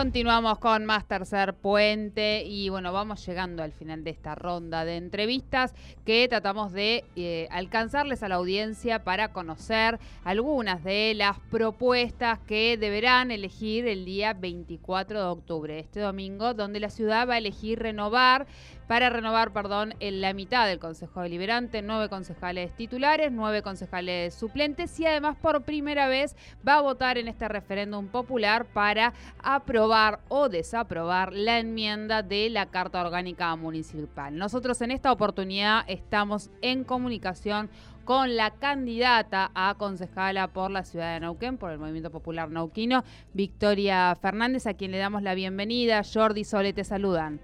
Continuamos con más tercer puente y bueno, vamos llegando al final de esta ronda de entrevistas que tratamos de eh, alcanzarles a la audiencia para conocer algunas de las propuestas que deberán elegir el día 24 de octubre, este domingo, donde la ciudad va a elegir renovar para renovar, perdón, en la mitad del Consejo Deliberante, nueve concejales titulares, nueve concejales suplentes y además por primera vez va a votar en este referéndum popular para aprobar o desaprobar la enmienda de la Carta Orgánica Municipal. Nosotros en esta oportunidad estamos en comunicación con la candidata a concejala por la ciudad de Neuquén, por el Movimiento Popular Nauquino, Victoria Fernández, a quien le damos la bienvenida. Jordi Sole te saludan.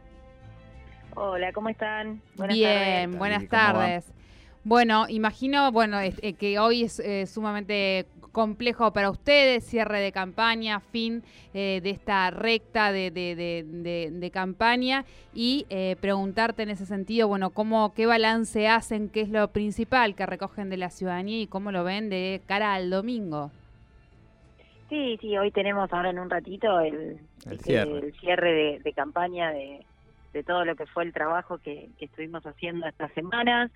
Hola, ¿cómo están? Buenas Bien, buenas tardes. Bueno, imagino, bueno, eh, que hoy es eh, sumamente complejo para ustedes, cierre de campaña, fin eh, de esta recta de, campaña y preguntarte en ese sentido, bueno, cómo, qué balance hacen, qué es lo principal que recogen de la ciudadanía y cómo lo ven de cara al domingo. Sí, sí, hoy tenemos ahora en un ratito el, el cierre de campaña de de todo lo que fue el trabajo que, estuvimos haciendo estas semanas,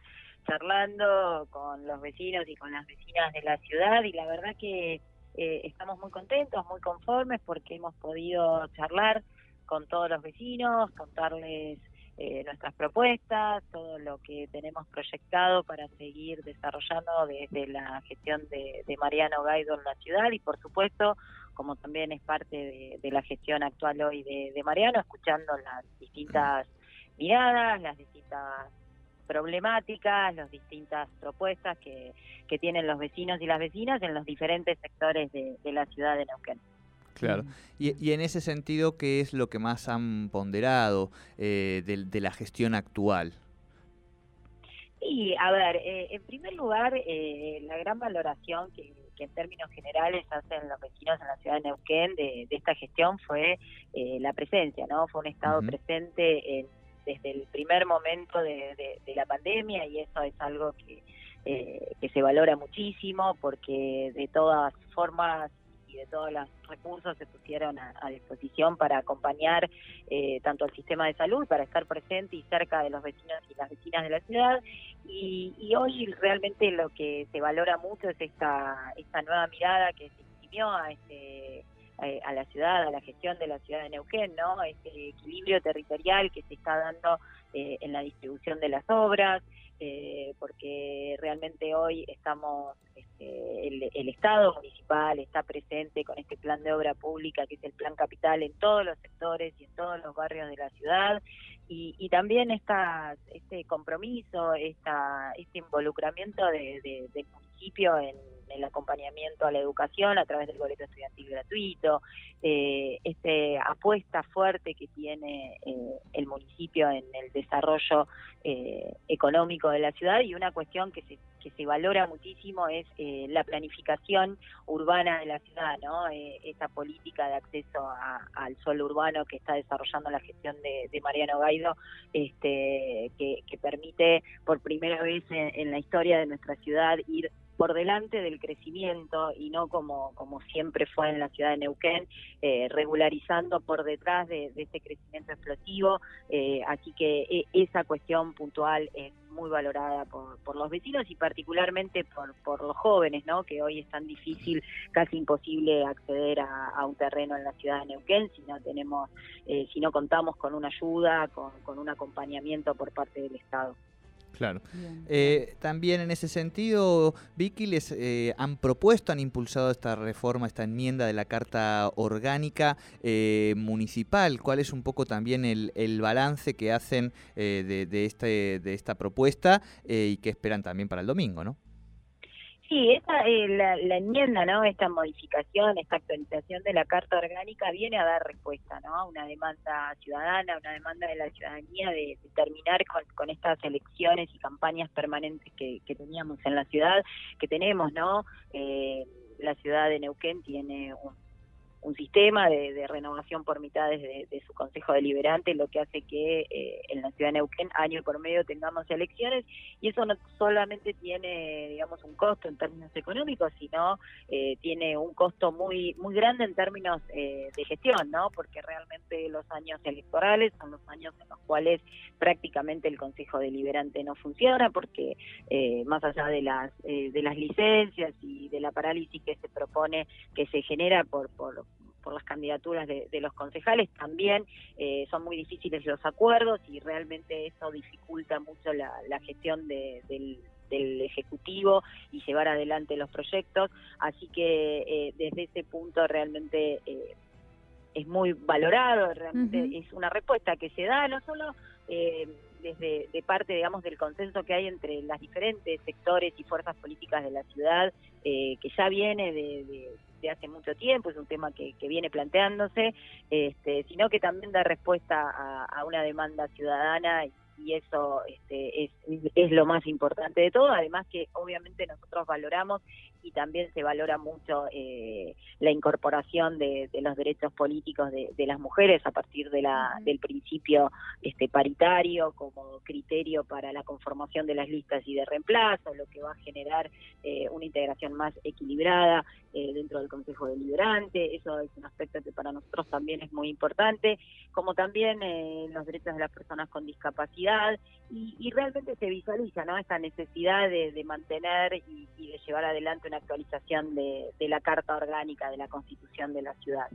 charlando con los vecinos y con las vecinas de la ciudad y la verdad que eh, estamos muy contentos, muy conformes porque hemos podido charlar con todos los vecinos, contarles eh, nuestras propuestas, todo lo que tenemos proyectado para seguir desarrollando desde la gestión de, Mariano Gaido en la ciudad y por supuesto, como también es parte de, la gestión actual hoy de, Mariano, escuchando las distintas miradas, las distintas problemáticas, las distintas propuestas que, tienen los vecinos y las vecinas en los diferentes sectores de la ciudad de Neuquén. Claro. Y, en ese sentido, ¿qué es lo que más han ponderado eh, de, la gestión actual? Sí, a ver, eh, en primer lugar, eh, la gran valoración que, en términos generales hacen los vecinos en la ciudad de Neuquén de, esta gestión fue la presencia, ¿no? Fue un Estado presente desde el primer momento de, la pandemia y eso es algo que, que se valora muchísimo porque de todas formas y de todos los recursos se pusieron a, disposición para acompañar eh, tanto al sistema de salud, para estar presente y cerca de los vecinos y las vecinas de la ciudad. Y, hoy realmente lo que se valora mucho es esta, esta nueva mirada que se imprimió a este eh, a la ciudad, a la gestión de la ciudad de Neuquén, ¿no? Este equilibrio territorial que se está dando eh, en la distribución de las obras, eh, porque realmente hoy estamos, este, el, Estado municipal está presente con este plan de obra pública que es el plan capital en todos los sectores y en todos los barrios de la ciudad y, también esta, este compromiso, esta, este involucramiento de, del municipio en el acompañamiento a la educación a través del boleto estudiantil gratuito, eh, este apuesta fuerte que tiene eh, el municipio en el desarrollo eh, económico de la ciudad y una cuestión que se, que se valora muchísimo es eh, la planificación urbana de la ciudad, ¿no? esa política de acceso al suelo urbano que está desarrollando la gestión de, Mariano Gaido, este, que, permite por primera vez en la historia de nuestra ciudad ir por delante del crecimiento y no como, como siempre fue en la ciudad de Neuquén, eh, regularizando por detrás de, de este crecimiento explosivo. Eh, así que e, esa cuestión puntual es muy valorada por, por los vecinos y particularmente por, por los jóvenes, ¿no? que hoy es tan difícil, casi imposible acceder a, un terreno en la ciudad de Neuquén si no tenemos, eh, si no contamos con una ayuda, con, con un acompañamiento por parte del Estado. Claro. Eh, también en ese sentido, Vicky, les eh, han propuesto, han impulsado esta reforma, esta enmienda de la Carta Orgánica eh, Municipal. ¿Cuál es un poco también el, balance que hacen de, este, de esta propuesta y qué esperan también para el domingo, no? Sí, esta, eh, la, enmienda, ¿no? Esta modificación, esta actualización de la Carta Orgánica viene a dar respuesta, ¿no? A una demanda ciudadana, una demanda de la ciudadanía de, terminar con, estas elecciones y campañas permanentes que, teníamos en la ciudad, que tenemos, ¿no? Eh, la ciudad de Neuquén tiene un un sistema de, renovación por mitades de, su Consejo Deliberante, lo que hace que eh, en la ciudad de Neuquén año por medio tengamos elecciones y eso no solamente tiene, digamos, un costo en términos económicos, sino eh, tiene un costo muy muy grande en términos eh, de gestión, ¿no? Porque realmente los años electorales son los años en los cuales prácticamente el Consejo Deliberante no funciona porque más allá de las de las licencias y de la parálisis que se propone que se genera por por por las candidaturas de, los concejales, también eh, son muy difíciles los acuerdos y realmente eso dificulta mucho la, gestión del, Ejecutivo y llevar adelante los proyectos. Así que eh, desde ese punto realmente eh, es muy valorado, realmente es una respuesta que se da no solo desde de parte, digamos, del consenso que hay entre las diferentes sectores y fuerzas políticas de la ciudad, que ya viene de, de hace mucho tiempo, es un tema que, viene planteándose, este, sino que también da respuesta a, a una demanda ciudadana y eso este, es, es lo más importante de todo, además que obviamente nosotros valoramos y también se valora mucho eh, la incorporación de, los derechos políticos de, las mujeres a partir de la, del principio este, paritario como criterio para la conformación de las listas y de reemplazo, lo que va a generar eh, una integración más equilibrada eh, dentro del Consejo Deliberante, eso es un aspecto que para nosotros también es muy importante, como también los derechos de las personas con discapacidad y, realmente se visualiza ¿no? esta necesidad de, mantener y, y de llevar adelante una actualización de, la Carta Orgánica de la Constitución de la ciudad.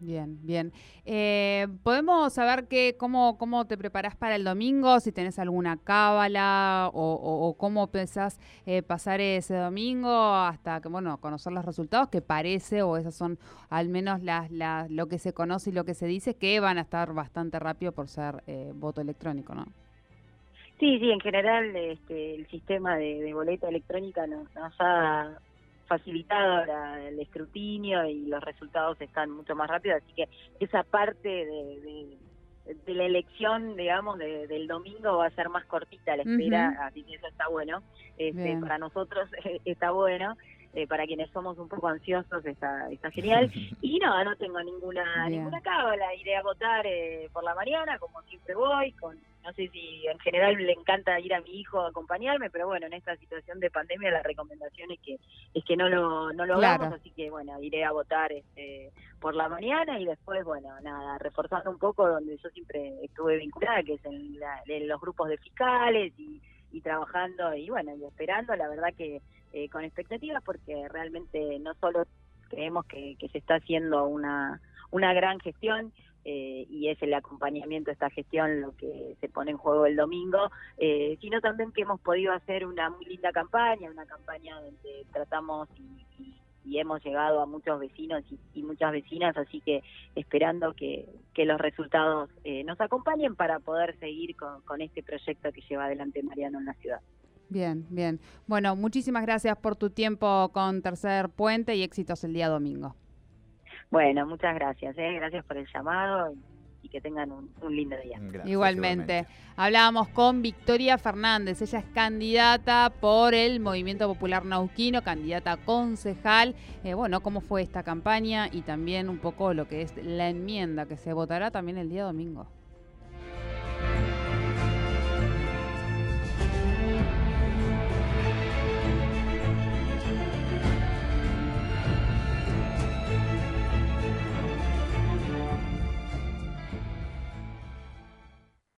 Bien, bien. Eh, ¿Podemos saber que, cómo, cómo te preparas para el domingo? Si tenés alguna cábala o, cómo pensás eh, pasar ese domingo hasta que, bueno, conocer los resultados, que parece, o esas son al menos las, las, lo que se conoce y lo que se dice, que van a estar bastante rápido por ser eh, voto electrónico, ¿no? Sí, sí, en general este, el sistema de, boleta electrónica nos, ha facilitado el escrutinio y los resultados están mucho más rápidos, así que esa parte de, de, la elección, digamos, del domingo va a ser más cortita la espera, así que eso está bueno. Este, para nosotros está bueno. Eh, para quienes somos un poco ansiosos está, está genial. Y no, no tengo ninguna ninguna cábala, iré a votar eh, por la mañana, como siempre voy, con no sé si en general le encanta ir a mi hijo a acompañarme, pero bueno, en esta situación de pandemia la recomendación es que es que no lo no lo hagamos, así que bueno, iré a votar este por la mañana y después, bueno, nada, reforzando un poco donde yo siempre estuve vinculada, que es en, los grupos de fiscales y, y trabajando y bueno, y esperando, la verdad que eh, con expectativas porque realmente no solo creemos que, que se está haciendo una, una gran gestión, eh, y es el acompañamiento a esta gestión lo que se pone en juego el domingo, eh, sino también que hemos podido hacer una muy linda campaña, una campaña donde tratamos y, hemos llegado a muchos vecinos y, muchas vecinas, así que esperando que, los resultados eh, nos acompañen para poder seguir con, con este proyecto que lleva adelante Mariano en la ciudad. Bien, bien. Bueno, muchísimas gracias por tu tiempo con Tercer Puente y éxitos el día domingo. Bueno, muchas gracias, ¿eh? gracias por el llamado y que tengan un, lindo día. igualmente. Hablábamos con Victoria Fernández, ella es candidata por el Movimiento Popular Nauquino, candidata concejal. Eh, bueno, cómo fue esta campaña y también un poco lo que es la enmienda que se votará también el día domingo.